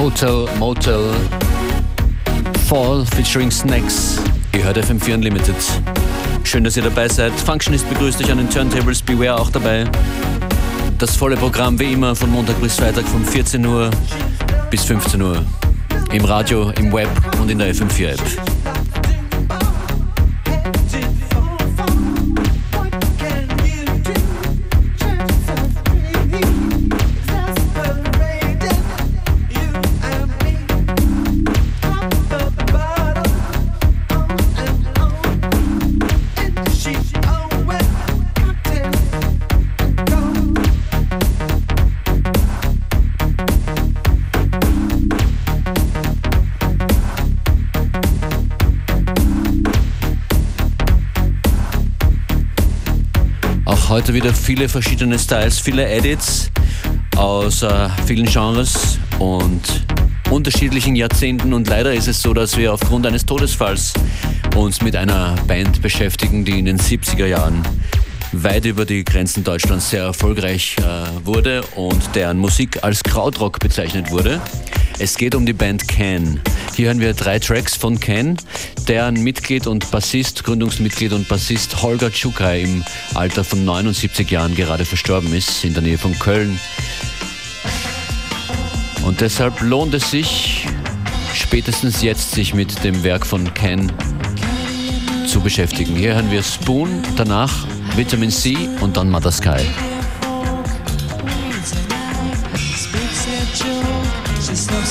Hotel Motel Fall featuring Snacks. Ihr hört FM4 Unlimited. Schön, dass ihr dabei seid. Functionist begrüßt euch an den Turntables. Beware auch dabei. Das volle Programm wie immer von Montag bis Freitag von 14 Uhr bis 15 Uhr. Im Radio, im Web und in der FM4 App. Heute wieder viele verschiedene Styles, viele Edits aus äh, vielen Genres und unterschiedlichen Jahrzehnten. Und leider ist es so, dass wir aufgrund eines Todesfalls uns mit einer Band beschäftigen, die in den 70er Jahren weit über die Grenzen Deutschlands sehr erfolgreich äh, wurde und deren Musik als Krautrock bezeichnet wurde. Es geht um die Band Can. Hier hören wir drei Tracks von Ken, deren Mitglied und Bassist, Gründungsmitglied und Bassist Holger Tschukai im Alter von 79 Jahren gerade verstorben ist, in der Nähe von Köln. Und deshalb lohnt es sich, spätestens jetzt sich mit dem Werk von Ken zu beschäftigen. Hier hören wir Spoon, danach Vitamin C und dann Mother Sky.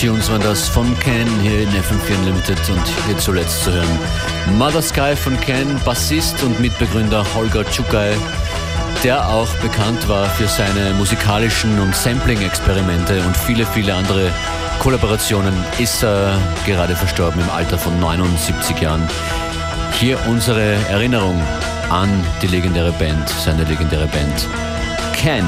Tunes waren das von Ken hier in FM4 Unlimited und hier zuletzt zu hören. Mother Sky von Ken, Bassist und Mitbegründer Holger Tschukai, der auch bekannt war für seine musikalischen und Sampling-Experimente und viele, viele andere Kollaborationen, ist er gerade verstorben im Alter von 79 Jahren. Hier unsere Erinnerung an die legendäre Band, seine legendäre Band. Ken.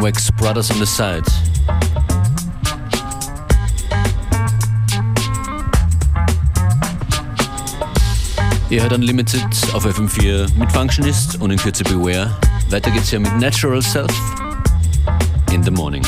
Wax Brothers on the Side. Ihr hört Unlimited auf FM4 mit Functionist und in Kürze Beware. Weiter geht's hier mit Natural Self in the Morning.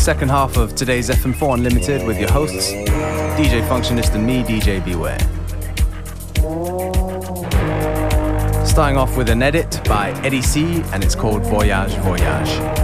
Second half of today's FM4 Unlimited with your hosts, DJ Functionist and me, DJ Beware. Starting off with an edit by Eddie C, and it's called Voyage Voyage.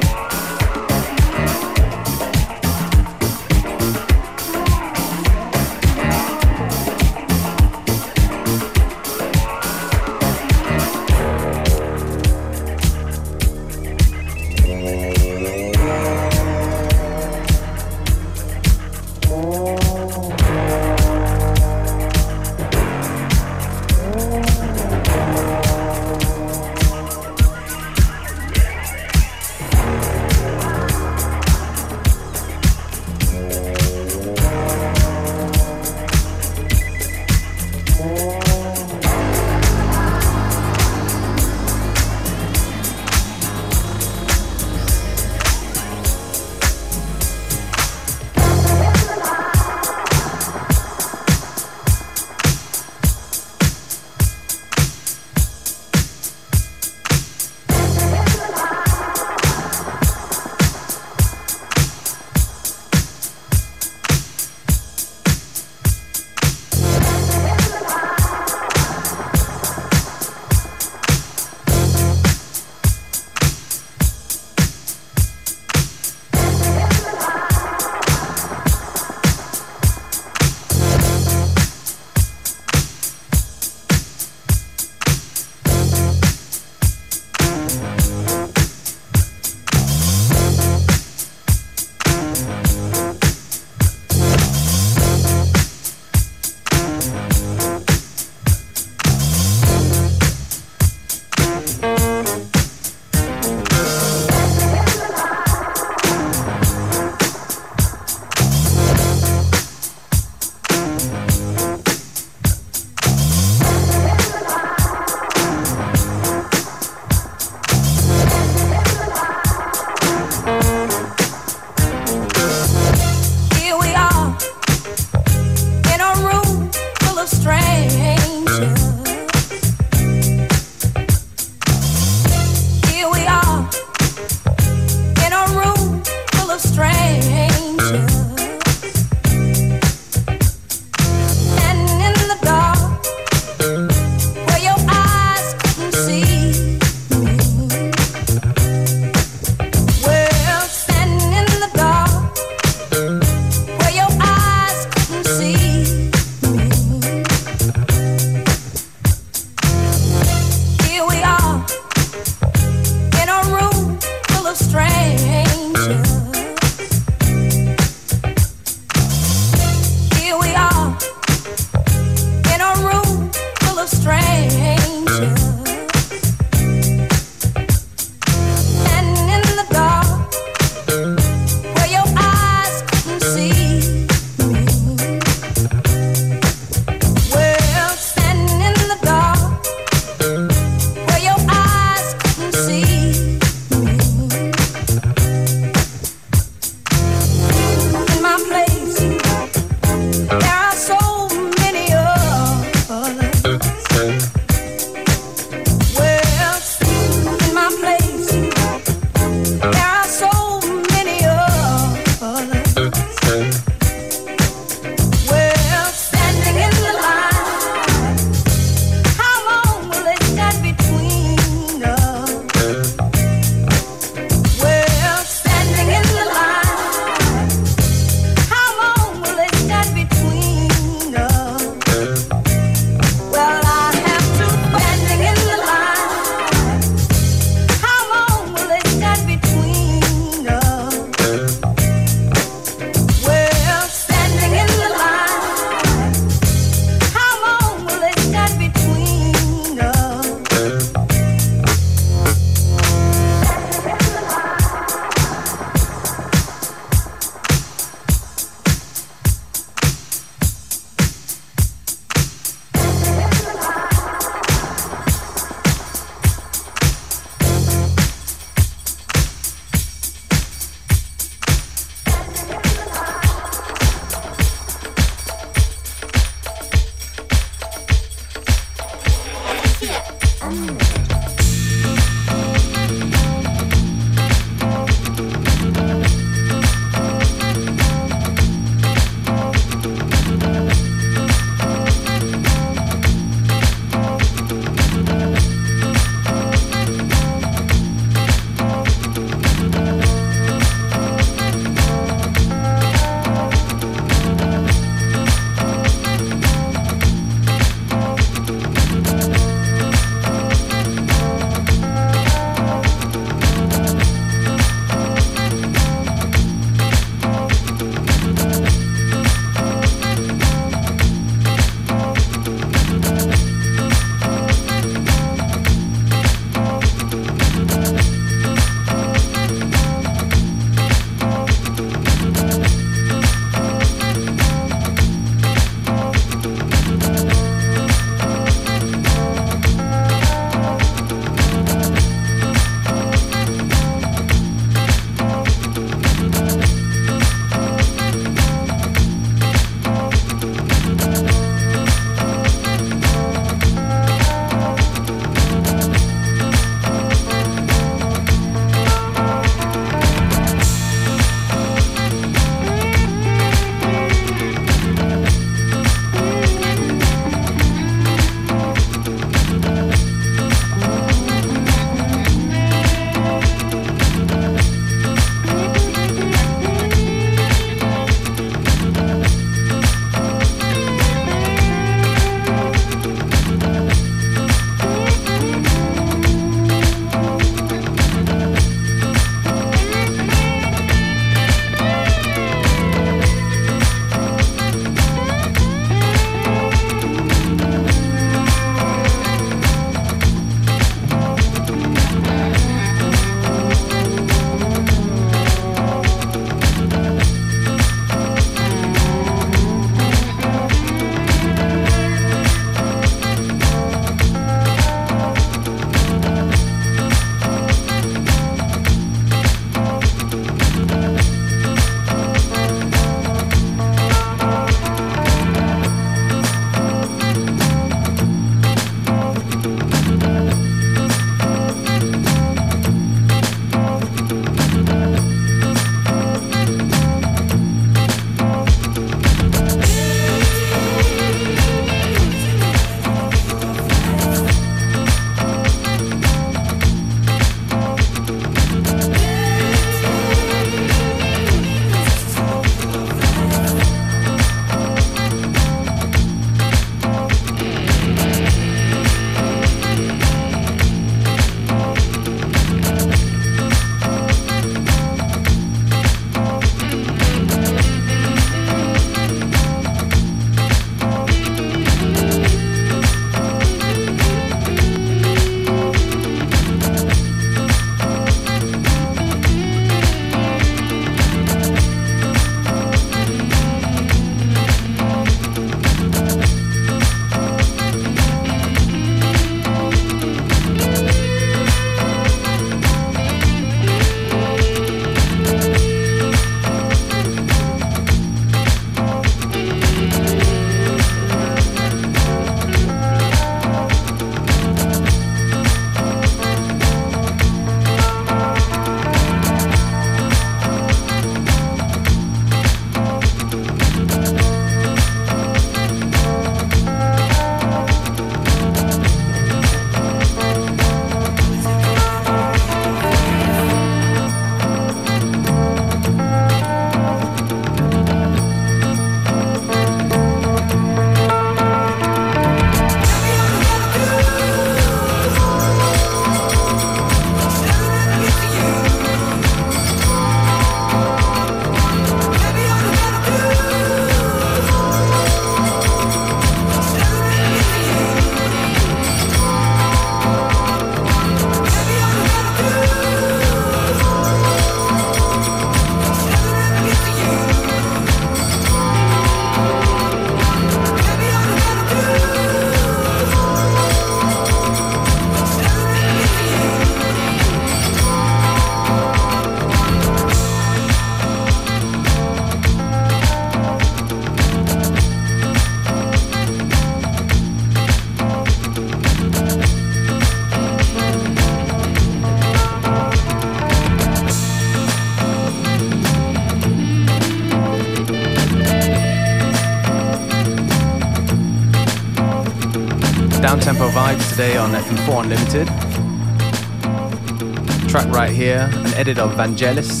Here, an edit of Vangelis,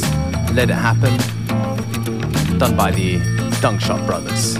Let It Happen, done by the Dunkshot Brothers.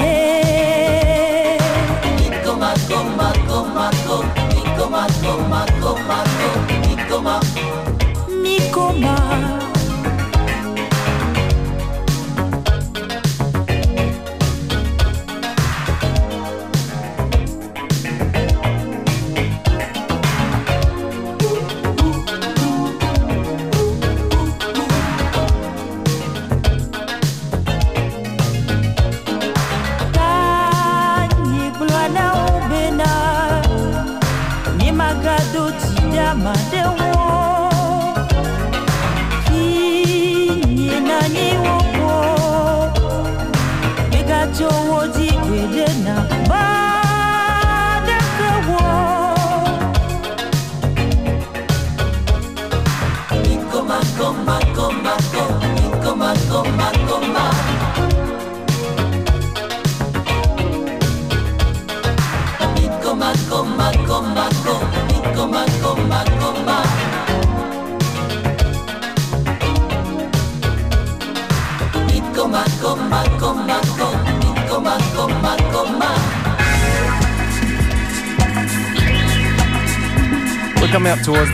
my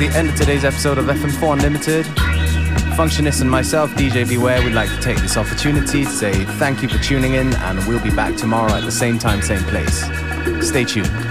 the end of today's episode of FM4 Unlimited. Functionist and myself, DJ Beware, would like to take this opportunity to say thank you for tuning in, and we'll be back tomorrow at the same time, same place. Stay tuned.